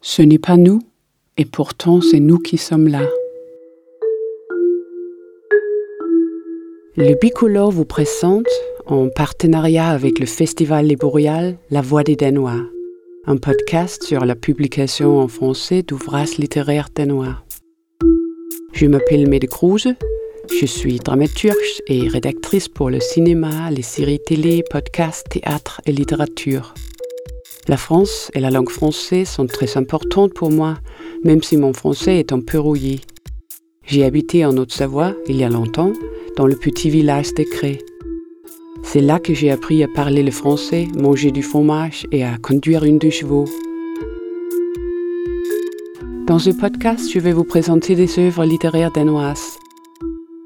Ce n'est pas nous, et pourtant c'est nous qui sommes là. Le Bicolore vous présente, en partenariat avec le Festival Les La Voix des Danois, un podcast sur la publication en français d'ouvrages littéraires danois. Je m'appelle Mede Kruse, je suis dramaturge et rédactrice pour le cinéma, les séries télé, podcasts, théâtre et littérature. La France et la langue française sont très importantes pour moi, même si mon français est un peu rouillé. J'ai habité en Haute-Savoie il y a longtemps, dans le petit village de Cré. C'est là que j'ai appris à parler le français, manger du fromage et à conduire une de chevaux. Dans ce podcast, je vais vous présenter des œuvres littéraires danoises.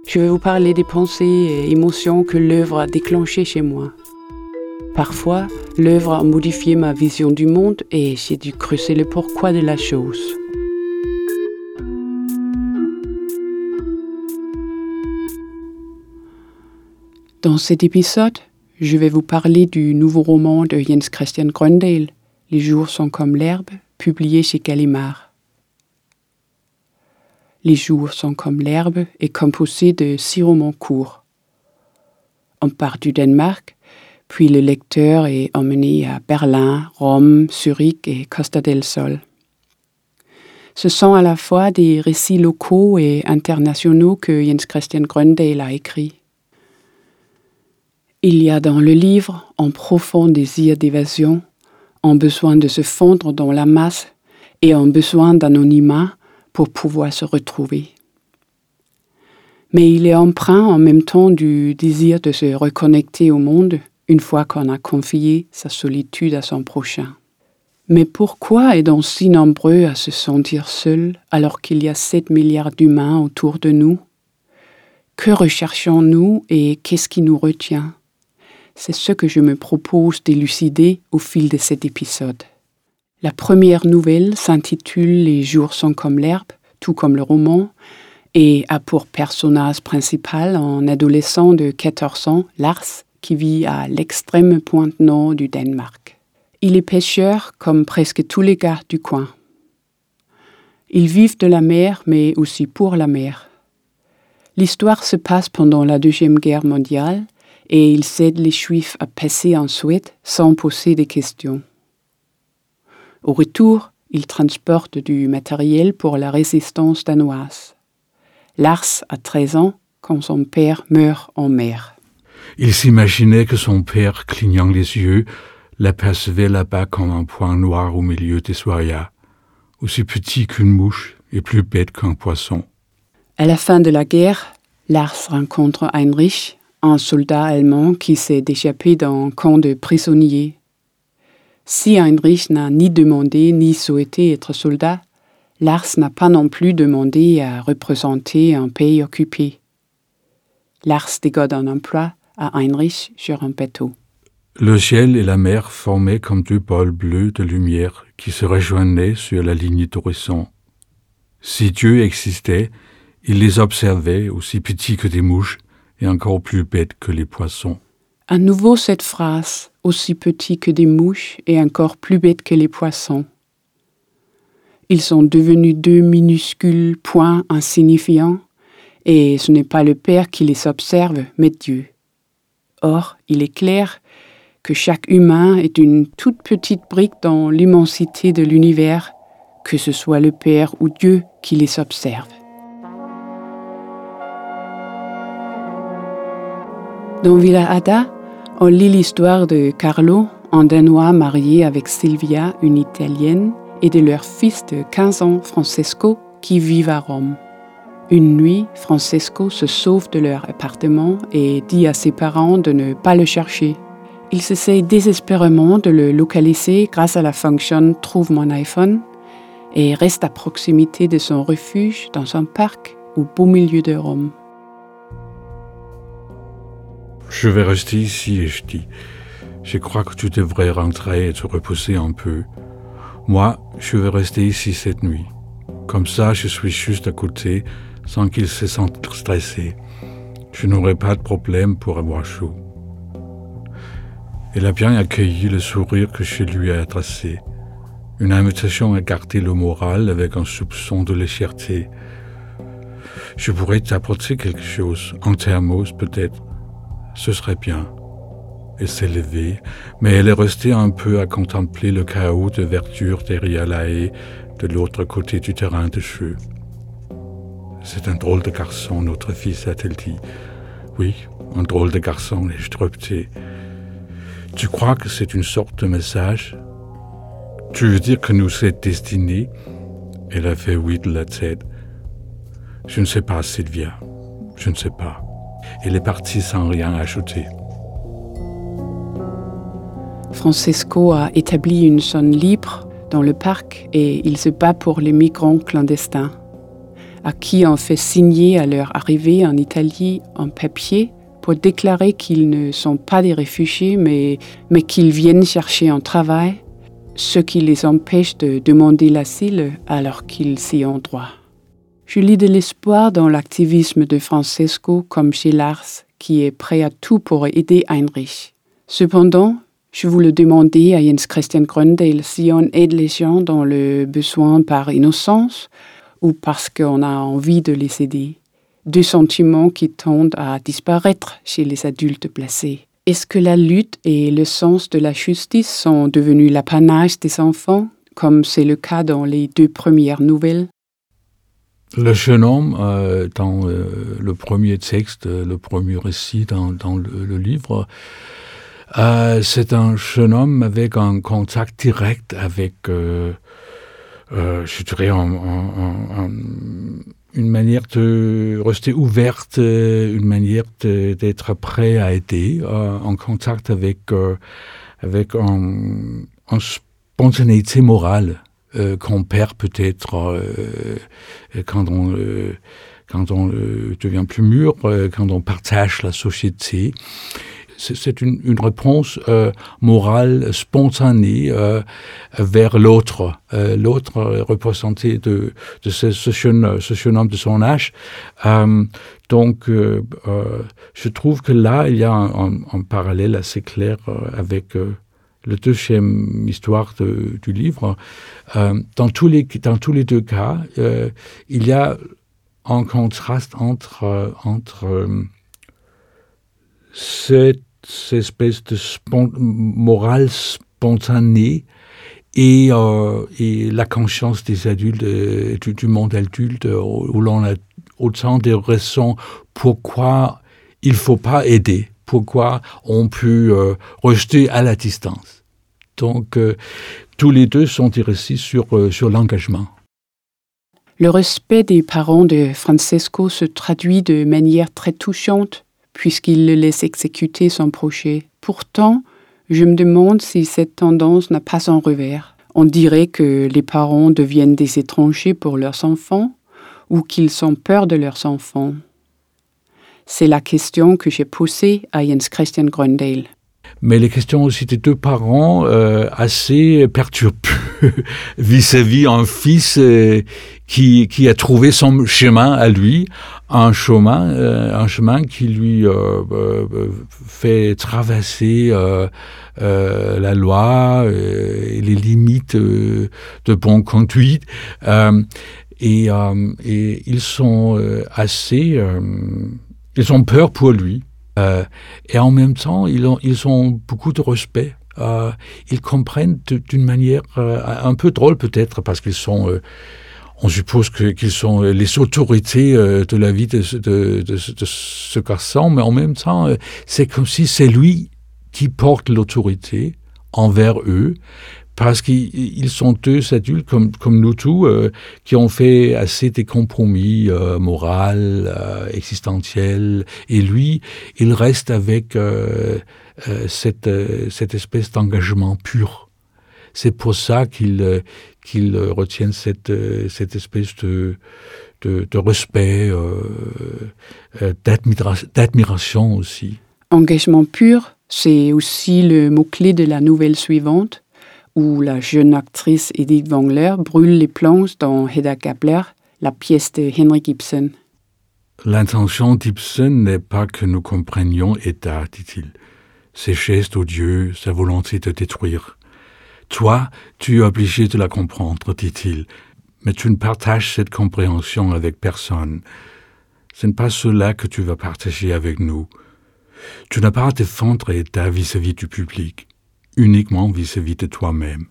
Je vais vous parler des pensées et émotions que l'œuvre a déclenchées chez moi. Parfois, l'œuvre a modifié ma vision du monde et j'ai dû creuser le pourquoi de la chose. Dans cet épisode, je vais vous parler du nouveau roman de Jens Christian Grøndahl, Les jours sont comme l'herbe, publié chez Gallimard. Les jours sont comme l'herbe est composé de six romans courts. On part du Danemark, puis le lecteur est emmené à Berlin, Rome, Zurich et Costa del Sol. Ce sont à la fois des récits locaux et internationaux que Jens Christian Grøndahl a écrits. Il y a dans le livre un profond désir d'évasion, un besoin de se fondre dans la masse et un besoin d'anonymat pour pouvoir se retrouver. Mais il est empreint en même temps du désir de se reconnecter au monde une fois qu'on a confié sa solitude à son prochain. Mais pourquoi est-on si nombreux à se sentir seul alors qu'il y a 7 milliards d'humains autour de nous? Que recherchons-nous et qu'est-ce qui nous retient? C'est ce que je me propose d'élucider au fil de cet épisode. La première nouvelle s'intitule Les jours sont comme l'herbe, tout comme le roman, et a pour personnage principal un adolescent de 14 ans, Lars, qui vit à l'extrême pointe nord du Danemark. Il est pêcheur comme presque tous les gars du coin. Ils vivent de la mer, mais aussi pour la mer. L'histoire se passe pendant la Deuxième Guerre mondiale et ils aident les Juifs à passer en Suède sans poser de questions. Au retour, il transporte du matériel pour la résistance danoise. Lars a 13 ans quand son père meurt en mer. Il s'imaginait que son père, clignant les yeux, l'apercevait là-bas comme un point noir au milieu des soya, aussi petit qu'une mouche et plus bête qu'un poisson. À la fin de la guerre, Lars rencontre Heinrich, un soldat allemand qui s'est échappé d'un camp de prisonniers si Heinrich n'a ni demandé ni souhaité être soldat, Lars n'a pas non plus demandé à représenter un pays occupé. Lars dégode un emploi à Heinrich sur un bateau. Le ciel et la mer formaient comme deux pôles bleus de lumière qui se rejoignaient sur la ligne d'horizon. Si Dieu existait, il les observait aussi petits que des mouches et encore plus bêtes que les poissons. À nouveau cette phrase, aussi petit que des mouches et encore plus bêtes que les poissons. Ils sont devenus deux minuscules points insignifiants, et ce n'est pas le Père qui les observe, mais Dieu. Or, il est clair que chaque humain est une toute petite brique dans l'immensité de l'univers, que ce soit le Père ou Dieu qui les observe. Dans Villa Ada, on lit l'histoire de Carlo, un Danois marié avec Silvia, une Italienne, et de leur fils de 15 ans, Francesco, qui vivent à Rome. Une nuit, Francesco se sauve de leur appartement et dit à ses parents de ne pas le chercher. Il essaie désespérément de le localiser grâce à la fonction Trouve mon iPhone et reste à proximité de son refuge dans un parc au beau milieu de Rome. Je vais rester ici et je dis, je crois que tu devrais rentrer et te reposer un peu. Moi, je vais rester ici cette nuit. Comme ça, je suis juste à côté sans qu'il se sente stressé. Je n'aurai pas de problème pour avoir chaud. Elle a bien accueilli le sourire que je lui ai adressé. Une invitation à garder le moral avec un soupçon de légèreté. Je pourrais t'apporter quelque chose, en thermos peut-être. Ce serait bien. Elle s'est levée, mais elle est restée un peu à contempler le chaos de verdure derrière la haie de l'autre côté du terrain de jeu. C'est un drôle de garçon, notre fils, a-t-elle dit. Oui, un drôle de garçon, ai-je. Tu crois que c'est une sorte de message? Tu veux dire que nous sommes destinés Elle a fait oui de la tête. Je ne sais pas, Sylvia. Je ne sais pas. Elle est partie sans rien ajouter. Francesco a établi une zone libre dans le parc et il se bat pour les migrants clandestins, à qui on fait signer à leur arrivée en Italie un papier pour déclarer qu'ils ne sont pas des réfugiés, mais, mais qu'ils viennent chercher un travail, ce qui les empêche de demander l'asile alors qu'ils s'y ont droit. Je lis de l'espoir dans l'activisme de Francesco comme chez Lars, qui est prêt à tout pour aider Heinrich. Cependant, je voulais demander à Jens Christian Gröndel si on aide les gens dans le besoin par innocence ou parce qu'on a envie de les aider. Deux sentiments qui tendent à disparaître chez les adultes placés. Est-ce que la lutte et le sens de la justice sont devenus l'apanage des enfants, comme c'est le cas dans les deux premières nouvelles? Le jeune homme, euh, dans euh, le premier texte, le premier récit dans, dans le, livre, euh, c'est un jeune homme avec un contact direct avec, euh, euh, je dirais, un, un, une manière de rester ouverte, une manière d'être prêt à aider, en contact avec, avec une spontanéité morale qu'on perd peut-être quand on quand on devient plus mûr, quand on partage la société c'est une, réponse euh, morale spontanée euh, vers l'autre, euh, l'autre représenté de, ce, ce, jeune, homme de son âge. Euh, donc, euh, je trouve que là, il y a un parallèle assez clair avec le deuxième histoire du livre. dans, tous les, dans tous les deux cas, il y a un contraste entre, entre cette espèce de morale spontanée et, euh, la conscience des adultes, euh, du, du, monde adulte, euh, où l'on a autant de raisons pourquoi il ne faut pas aider, pourquoi on peut euh, rejeter à la distance. Donc, euh, tous les deux sont récits sur, euh, sur l'engagement. Le respect des parents de Francesco se traduit de manière très touchante puisqu'il le laisse exécuter son projet. Pourtant, je me demande si cette tendance n'a pas un revers. On dirait que les parents deviennent des étrangers pour leurs enfants ou qu'ils ont peur de leurs enfants. C'est la question que j'ai posée à Jens Christian Gröndale. Mais les questions aussi des deux parents euh, assez perturbées vis-à-vis un fils euh, qui, qui a trouvé son chemin à lui, un chemin, euh, un chemin qui lui euh, euh, fait traverser la loi et les limites de bonne conduite. Et, et, ils sont assez, ils ont peur pour lui. et en même temps, ils ont, ils ont beaucoup de respect euh, ils comprennent d'une manière euh, un peu drôle peut-être parce qu'ils sont euh, on suppose qu'ils qu sont les autorités euh, de la vie de, de, de, de ce garçon mais en même temps euh, c'est comme si c'est lui qui porte l'autorité envers eux parce qu'ils sont deux adultes comme, nous tous euh, qui ont fait assez des compromis euh, moraux euh, existentiels et lui il reste avec cette, espèce d'engagement pur. C'est pour ça qu'ils euh, qu retiennent cette, espèce de, respect, d'admiration aussi. Engagement pur, c'est aussi le mot-clé de la nouvelle suivante, où la jeune actrice Edith Wangler brûle les planches dans Hedda Gabler, la pièce de Henry Gibson. L'intention d'Ibsen n'est pas que nous comprenions Edda, dit-il ses gestes odieux, sa volonté de détruire. Toi, tu es obligé de la comprendre, dit-il, mais tu ne partages cette compréhension avec personne. Ce n'est pas cela que tu vas partager avec nous. Tu n'as pas à défendre ta vis-à-vis du public, uniquement vis-à-vis de toi-même.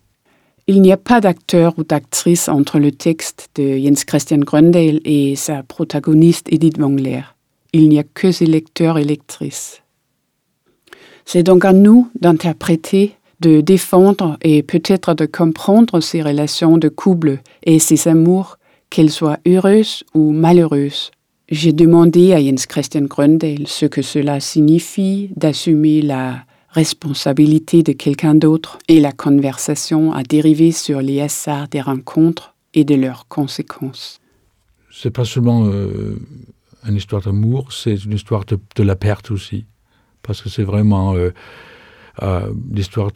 Il n'y a pas d'acteur ou d'actrice entre le texte de Jens Christian Gröndal et sa protagoniste Edith Wangler. Il n'y a que ses lecteurs et lectrices. C'est donc à nous d'interpréter, de défendre et peut-être de comprendre ces relations de couple et ces amours, qu'elles soient heureuses ou malheureuses. J'ai demandé à Jens Christian Gröndal ce que cela signifie d'assumer la responsabilité de quelqu'un d'autre et la conversation a dérivé sur les hasards des rencontres et de leurs conséquences. C'est pas seulement euh, une histoire d'amour, c'est une histoire de, la perte aussi. Parce que c'est vraiment euh, euh, l'histoire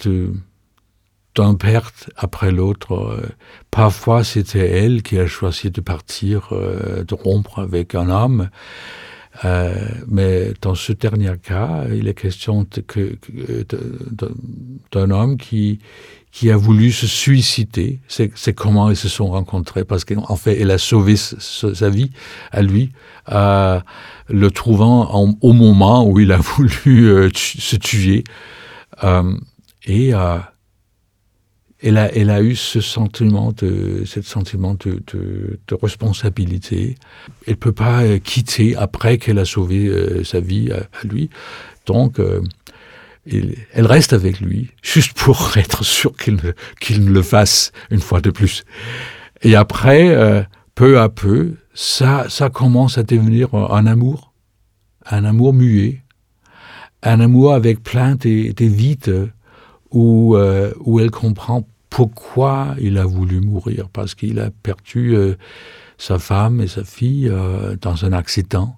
d'un perte après l'autre. Parfois, c'était elle qui a choisi de partir, de rompre avec un homme. Euh, mais dans ce dernier cas, il est question d'un homme qui, qui a voulu se suicider. C'est comment ils se sont rencontrés, parce qu'en fait, elle a sauvé sa vie à lui, euh, le trouvant au moment où il a voulu euh, se tuer. Euh, et elle a, elle a eu ce sentiment de, ce sentiment de, de, de responsabilité. Elle peut pas euh, quitter après qu'elle a sauvé euh, sa vie à, lui. Donc, euh, elle reste avec lui, juste pour être sûr qu'il ne, qu'il ne le fasse une fois de plus. Et après, peu à peu, ça, ça commence à devenir un amour, un amour muet, un amour avec plein de, de vides où, euh, où elle comprend pourquoi il a voulu mourir, parce qu'il a perdu euh, sa femme et sa fille euh, dans un accident.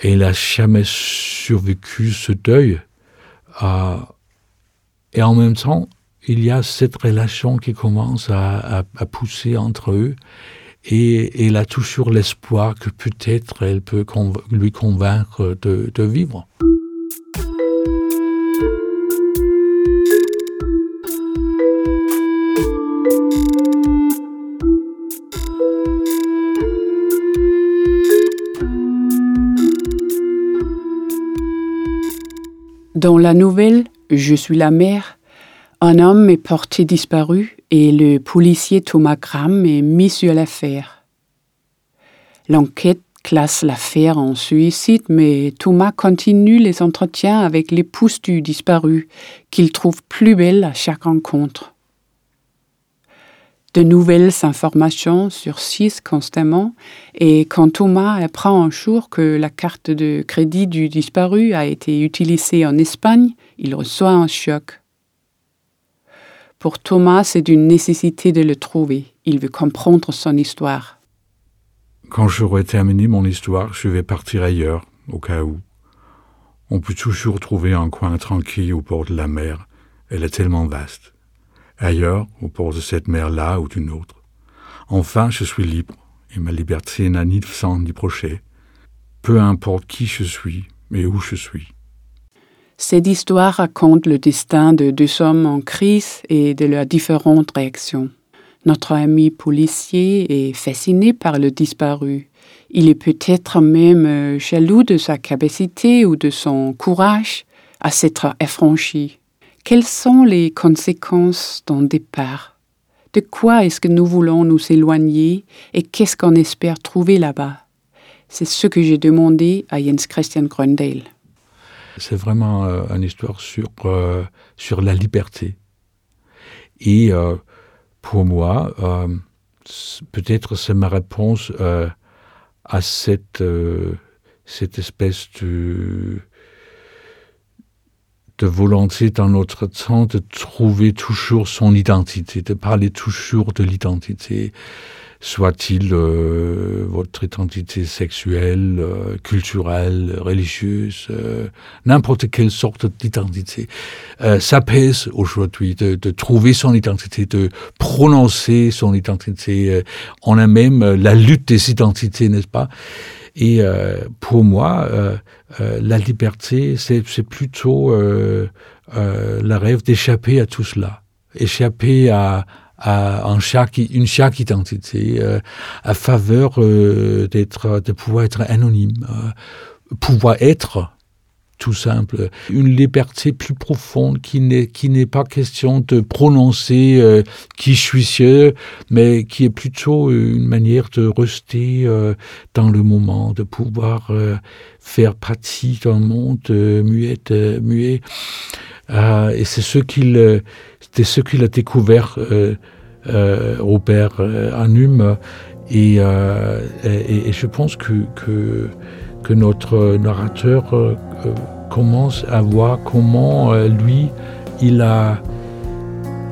Et il n'a jamais survécu ce deuil. Et en même temps, il y a cette relation qui commence à, pousser entre eux. Et, et elle a toujours l'espoir que peut-être elle peut lui convaincre de vivre. Dans la nouvelle Je suis la mère, un homme est porté disparu et le policier Thomas Graham est mis sur l'affaire. L'enquête classe l'affaire en suicide, mais Thomas continue les entretiens avec l'épouse du disparu, qu'il trouve plus belle à chaque rencontre de nouvelles informations surgissent constamment et quand Thomas apprend un jour que la carte de crédit du disparu a été utilisée en Espagne, il reçoit un choc. Pour Thomas, c'est une nécessité de le trouver. Il veut comprendre son histoire. Quand j'aurai terminé mon histoire, je vais partir ailleurs, au cas où. On peut toujours trouver un coin tranquille au bord de la mer. Elle est tellement vaste ailleurs, au bord de cette mer-là ou d'une autre. Enfin, je suis libre, et ma liberté n'a ni sang ni procès. Peu importe qui je suis et où je suis. Cette histoire raconte le destin de deux hommes en crise et de leurs différentes réactions. Notre ami policier est fasciné par le disparu. Il est peut-être même euh, jaloux de sa capacité ou de son courage à s'être affranchi. Quelles sont les conséquences d'un départ? De quoi est-ce que nous voulons nous éloigner et qu'est-ce qu'on espère trouver là-bas? C'est ce que j'ai demandé à Jens Christian Gröndal. C'est vraiment euh, une histoire sur, euh, sur la liberté. Et euh, pour moi, peut-être c'est ma réponse à cette, cette espèce de de volonté dans notre temps de trouver toujours son identité, de parler toujours de l'identité, soit-il euh, votre identité sexuelle, euh, culturelle, religieuse, euh, n'importe quelle sorte d'identité. Euh, ça pèse aujourd'hui de, de trouver son identité, de prononcer son identité. Euh, on a même la lutte des identités, n'est-ce pas? Et euh, pour moi, euh, euh, la liberté, c'est plutôt euh, euh, le rêve d'échapper à tout cela, échapper à, à un chaque, une chaque identité, euh, à faveur euh, d'être, de pouvoir être anonyme, euh, pouvoir être tout simple, une liberté plus profonde qui n'est qui n'est pas question de prononcer qui je suis sûr, mais qui est plutôt une manière de rester dans le moment, de pouvoir faire partie d'un monde muet. Euh, et c'est ce qu'il euh, c'était ce qu'il a découvert euh, euh, Robert euh, Anum et, et, je pense que, que que notre narrateur commence à voir comment lui il a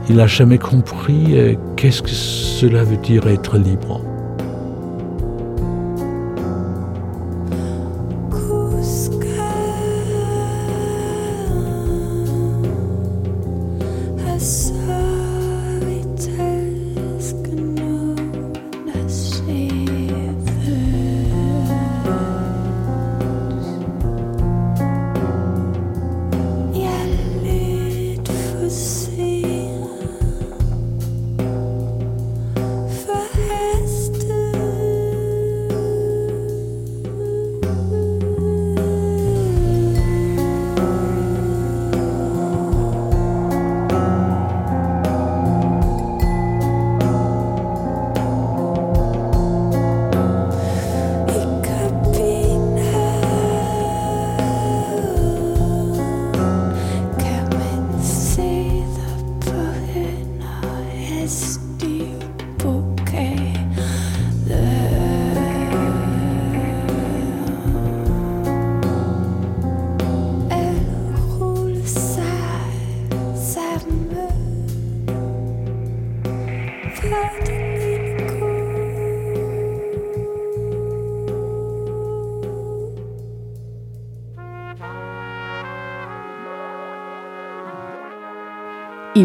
il a jamais compris qu'est-ce que cela veut dire être libre.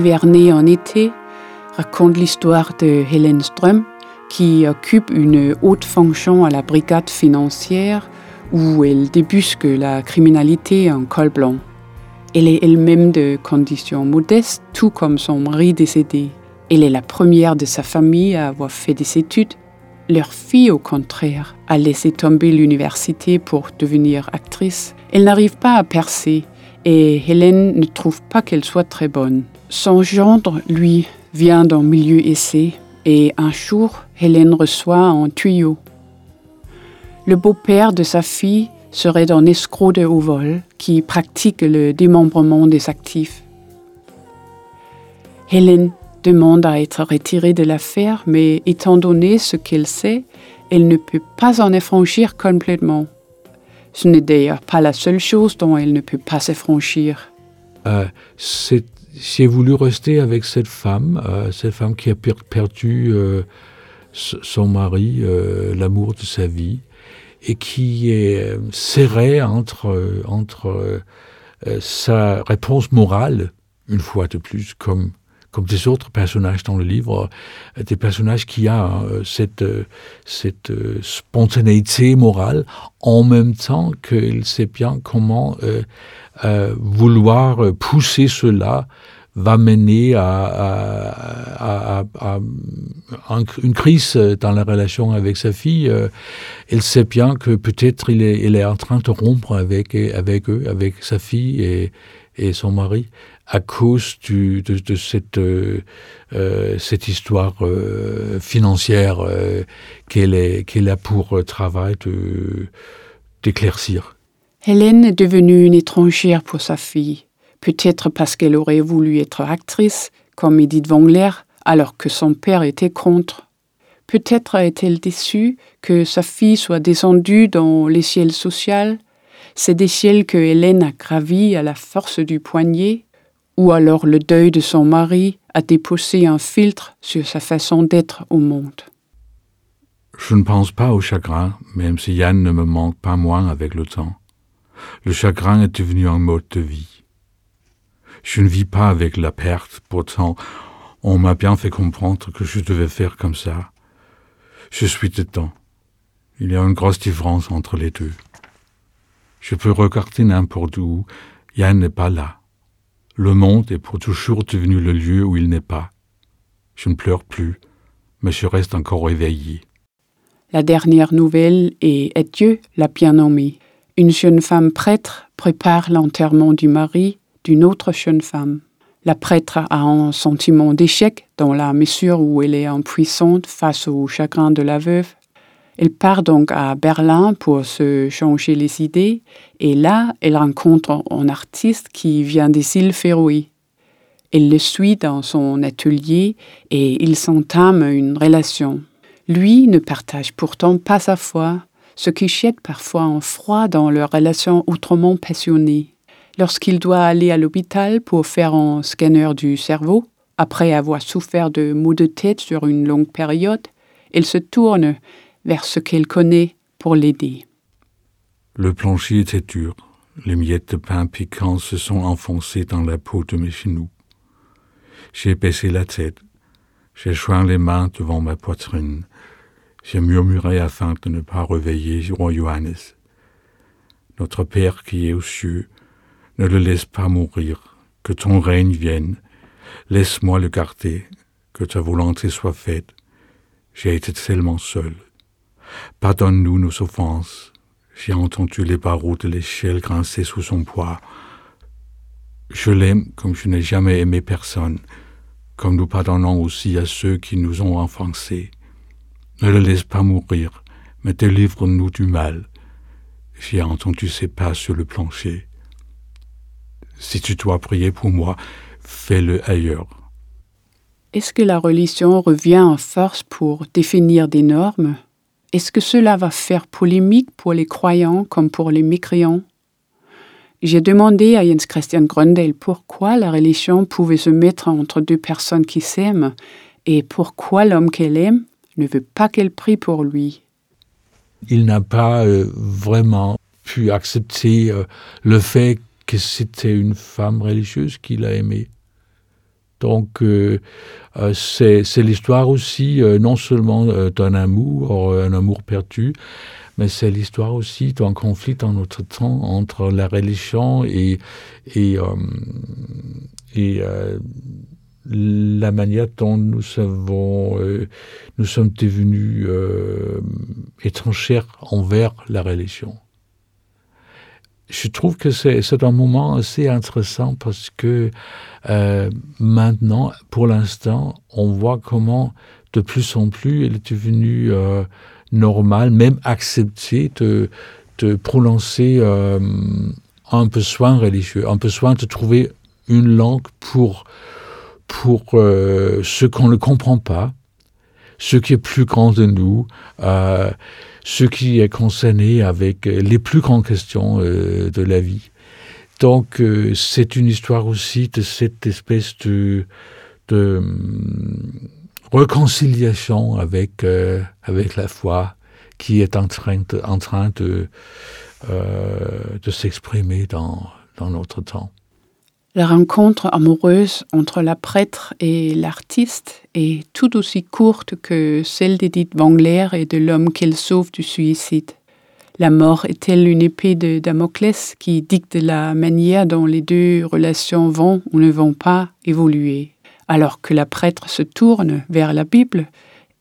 Hiverner en été raconte l'histoire de Hélène Ström qui occupe une haute fonction à la brigade financière où elle débusque la criminalité en col blanc. Elle est elle-même de conditions modestes, tout comme son mari décédé. Elle est la première de sa famille à avoir fait des études. Leur fille, au contraire, a laissé tomber l'université pour devenir actrice. Elle n'arrive pas à percer et Hélène ne trouve pas qu'elle soit très bonne. Son gendre, lui, vient d'un milieu essai et un jour, Hélène reçoit un tuyau. Le beau-père de sa fille serait un escroc de haut vol qui pratique le démembrement des actifs. Hélène demande à être retirée de l'affaire, mais étant donné ce qu'elle sait, elle ne peut pas en affranchir complètement. Ce n'est d'ailleurs pas la seule chose dont elle ne peut pas s'affranchir. Euh, J'ai voulu rester avec cette femme, euh, cette femme qui a per perdu euh, son mari, euh, l'amour de sa vie, et qui est euh, serrée entre, euh, entre euh, sa réponse morale, une fois de plus, comme comme des autres personnages dans le livre, euh, des personnages qui ont euh, cette, euh, spontanéité morale, en même temps qu'il sait bien comment vouloir pousser cela va mener à, une crise dans la relation avec sa fille. Elle sait bien que peut-être il est, il est en train de rompre avec, avec eux, avec sa fille et, et son mari à cause de, cette, euh, euh, cette histoire euh, financière euh, qu'elle qu a pour travail d'éclaircir. Hélène est devenue une étrangère pour sa fille, peut-être parce qu'elle aurait voulu être actrice, comme Edith Wangler, alors que son père était contre. Peut-être est-elle déçue que sa fille soit descendue dans les ciels sociaux, c'est des que Hélène a gravis à la force du poignet, ou alors le deuil de son mari a déposé un filtre sur sa façon d'être au monde. Je ne pense pas au chagrin, même si Yann ne me manque pas moins avec le temps. Le chagrin est devenu un mode de vie. Je ne vis pas avec la perte, pourtant on m'a bien fait comprendre que je devais faire comme ça. Je suis dedans. Il y a une grosse différence entre les deux. Je peux regarder n'importe où, Yann n'est pas là. Le monde est pour toujours devenu le lieu où il n'est pas. Je ne pleure plus, mais je reste encore éveillé. La dernière nouvelle est Dieu l'a bien nommé. Une jeune femme prêtre prépare l'enterrement du mari d'une autre jeune femme. La prêtre a un sentiment d'échec dans la mesure où elle est impuissante face au chagrin de la veuve. Elle part donc à Berlin pour se changer les idées et là, elle rencontre un artiste qui vient des îles Féroé. Elle le suit dans son atelier et ils s'entament une relation. Lui ne partage pourtant pas sa foi, ce qui jette parfois un froid dans leur relation autrement passionnée lorsqu'il doit aller à l'hôpital pour faire un scanner du cerveau, après avoir souffert de maux de tête sur une longue période, il se tourne vers ce qu'elle connaît pour l'aider. Le plancher était dur. Les miettes de pain piquant se sont enfoncées dans la peau de mes genoux. J'ai baissé la tête. J'ai joint les mains devant ma poitrine. J'ai murmuré afin de ne pas réveiller roi Johannes. Notre Père qui est aux cieux, ne le laisse pas mourir, que ton règne vienne, laisse-moi le garder, que ta volonté soit faite. J'ai été tellement seul. Pardonne-nous nos offenses. J'ai entendu les barreaux de l'échelle grincer sous son poids. Je l'aime comme je n'ai jamais aimé personne, comme nous pardonnons aussi à ceux qui nous ont enfoncés. Ne le laisse pas mourir, mais délivre-nous du mal. J'ai entendu ses pas sur le plancher. Si tu dois prier pour moi, fais-le ailleurs. Est-ce que la religion revient en force pour définir des normes? Est-ce que cela va faire polémique pour les croyants comme pour les mécréants? J'ai demandé à Jens Christian Grundel pourquoi la religion pouvait se mettre entre deux personnes qui s'aiment et pourquoi l'homme qu'elle aime ne veut pas qu'elle prie pour lui. Il n'a pas euh, vraiment pu accepter euh, le fait que c'était une femme religieuse qu'il a aimée. Donc, euh, euh, c'est l'histoire aussi, euh, non seulement d'un amour, un amour perdu, mais c'est l'histoire aussi d'un conflit en notre temps entre la religion et, et, et la manière dont nous, avons, nous sommes devenus étrangers envers la religion je trouve que c'est un moment assez intéressant parce que euh, maintenant, pour l'instant, on voit comment de plus en plus il est devenu euh, normal, même accepté de, de prononcer euh, un besoin religieux, un besoin de trouver une langue pour, pour ce qu'on ne comprend pas, ce qui est plus grand de nous ce qui est concerné avec euh, les plus grandes questions euh, de la vie. Donc euh, c'est une histoire aussi de cette espèce de, de hum, réconciliation avec, avec la foi qui est en train de, en train de, de s'exprimer dans, dans notre temps. La rencontre amoureuse entre la prêtre et l'artiste est tout aussi courte que celle d'Edith Wangler et de l'homme qu'elle sauve du suicide. La mort est-elle une épée de Damoclès qui dicte la manière dont les deux relations vont ou ne vont pas évoluer? Alors que la prêtre se tourne vers la Bible,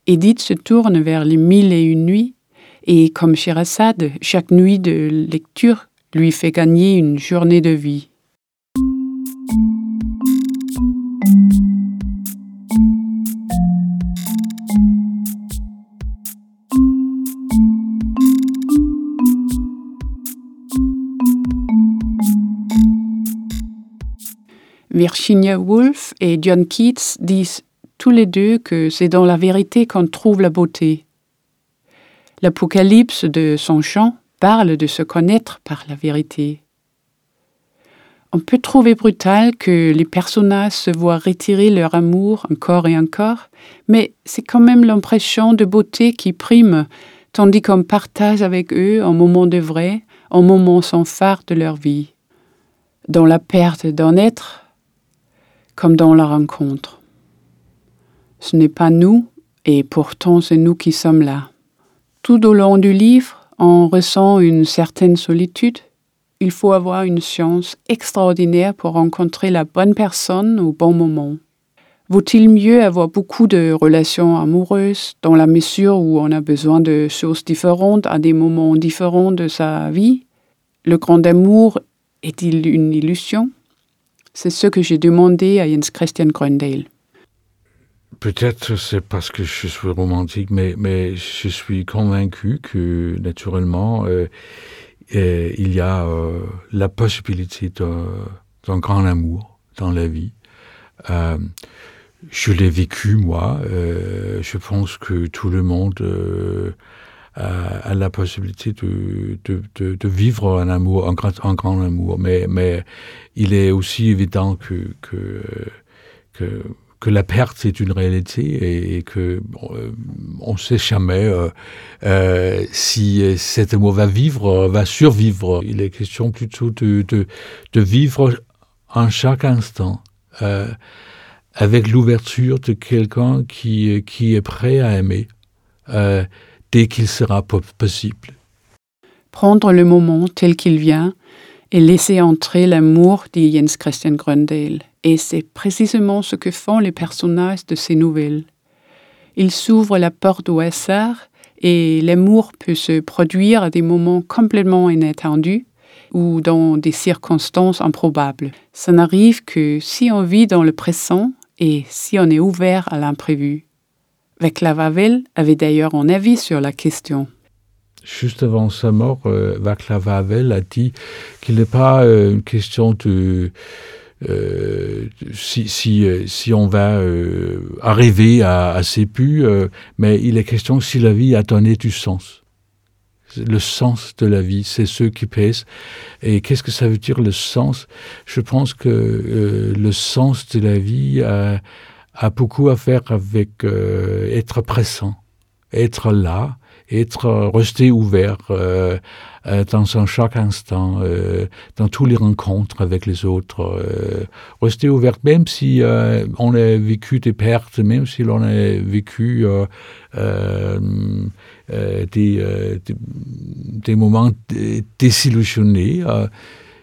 Edith se tourne vers les mille et une nuits, et comme Sherazade, chaque nuit de lecture lui fait gagner une journée de vie. Virginia Woolf et John Keats disent tous les deux que c'est dans la vérité qu'on trouve la beauté. L'Apocalypse de son chant parle de se connaître par la vérité. On peut trouver brutal que les personnages se voient retirer leur amour encore et encore, mais c'est quand même l'impression de beauté qui prime, tandis qu'on partage avec eux un moment de vrai, un moment sans phare de leur vie. Dans la perte d'un être, comme dans la rencontre. Ce n'est pas nous, et pourtant c'est nous qui sommes là. Tout au long du livre, on ressent une certaine solitude. Il faut avoir une chance extraordinaire pour rencontrer la bonne personne au bon moment. Vaut-il mieux avoir beaucoup de relations amoureuses dans la mesure où on a besoin de choses différentes à des moments différents de sa vie? Le grand amour est-il une illusion? C'est ce que j'ai demandé à Jens Christian Gröndale. Peut-être c'est parce que je suis romantique, mais, mais je suis convaincu que naturellement, euh, euh, il y a euh, la possibilité d'un grand amour dans la vie. Euh, je l'ai vécu, moi. Euh, je pense que tout le monde a, la possibilité de, vivre un amour, un grand amour. Mais, mais il est aussi évident que, que, que, que la perte est une réalité et, et que bon, euh, on ne sait jamais euh, euh, si cet amour va vivre, va survivre. Il est question plutôt de, vivre en chaque instant. Avec l'ouverture de quelqu'un qui, est prêt à aimer dès qu'il sera possible. Prendre le moment tel qu'il vient et laisser entrer l'amour, dit Jens Christian Gröndale. Et c'est précisément ce que font les personnages de ces nouvelles. Ils s'ouvrent la porte au hasard et l'amour peut se produire à des moments complètement inattendus ou dans des circonstances improbables. Ça n'arrive que si on vit dans le présent et si on est ouvert à l'imprévu. Havel avait d'ailleurs un avis sur la question. Juste avant sa mort, euh, Václav Havel a dit qu'il n'est pas euh, une question de euh, si, si, euh, si on va euh, arriver à, à ses buts, euh, mais il est question si la vie a donné du sens. Le sens de la vie, c'est ce qui pèse. Et qu'est-ce que ça veut dire le sens? Je pense que euh, le sens de la vie a, a beaucoup à faire avec être pressant, être là, être resté ouvert euh, euh, dans chaque instant, euh, dans tous les rencontres avec les autres, euh, rester ouvert, même si euh, on a vécu des pertes, même si l'on a vécu euh, euh, euh, des, euh, moments désillusionnés, euh,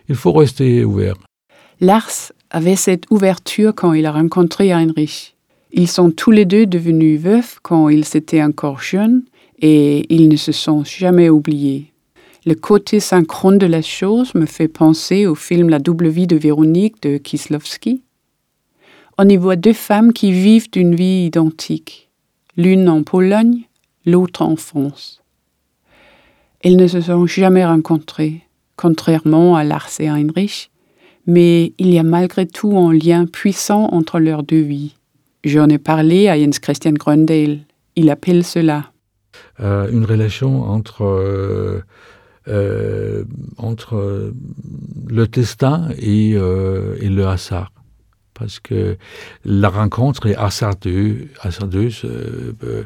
il faut rester ouvert. Lars avait cette ouverture quand il a rencontré Heinrich. Ils sont tous les deux devenus veufs quand ils étaient encore jeunes et ils ne se sont jamais oubliés. Le côté synchrone de la chose me fait penser au film La double vie de Véronique de Kislovski. On y voit deux femmes qui vivent d'une vie identique, l'une en Pologne, l'autre en France. Elles ne se sont jamais rencontrées, contrairement à Lars et Heinrich, mais il y a malgré tout un lien puissant entre leurs deux vies. J'en ai parlé à Jens Christian Gröndale. Il appelle cela une relation entre euh, euh, entre le destin et, euh, le hasard. Parce que la rencontre est hasardeuse, euh,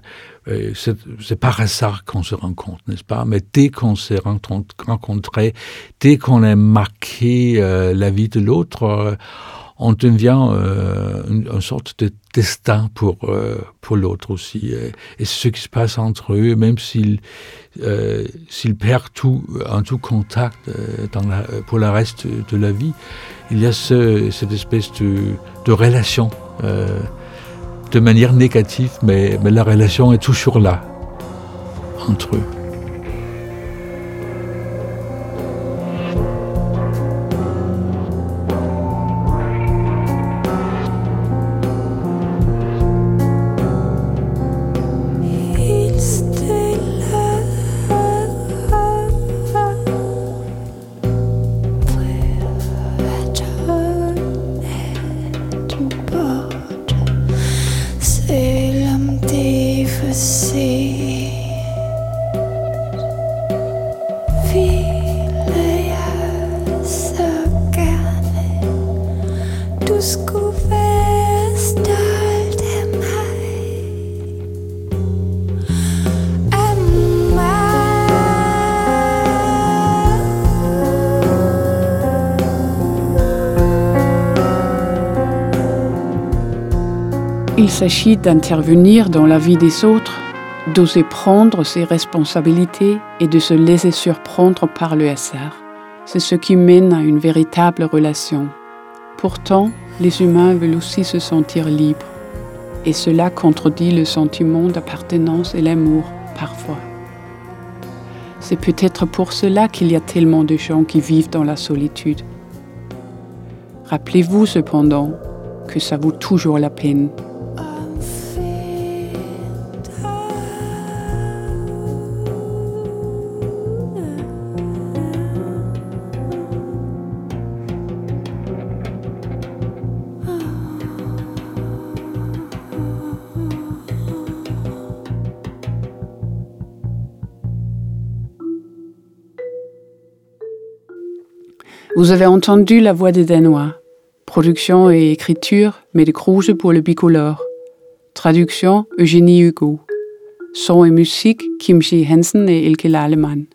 euh, c'est par hasard qu'on se rencontre, n'est-ce pas? Mais dès qu'on s'est rencontré, dès qu'on a marqué euh, la vie de l'autre, euh, on devient euh, une, sorte de destin pour, euh, pour l'autre aussi. Et, ce qui se passe entre eux, même s'ils euh, perdent tout, en tout contact euh, dans la, pour le reste de la vie, il y a ce, cette espèce de, de relation euh, de manière négative, mais, mais la relation est toujours là entre eux. S'agit d'intervenir dans la vie des autres, d'oser prendre ses responsabilités et de se laisser surprendre par le hasard. C'est ce qui mène à une véritable relation. Pourtant, les humains veulent aussi se sentir libres, et cela contredit le sentiment d'appartenance et l'amour parfois. C'est peut-être pour cela qu'il y a tellement de gens qui vivent dans la solitude. Rappelez-vous cependant que ça vaut toujours la peine Vous avez entendu la voix des Danois. Production et écriture, Mette pour le bicolore. Traduction, Eugénie Hugo. Son et musique, Kimchi Hansen et Ilke Lallemann.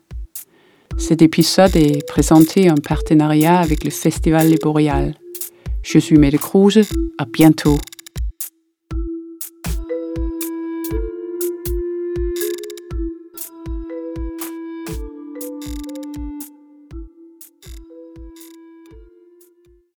Cet épisode est présenté en partenariat avec le Festival Les Boréales. Je suis Mette Kruse. À bientôt.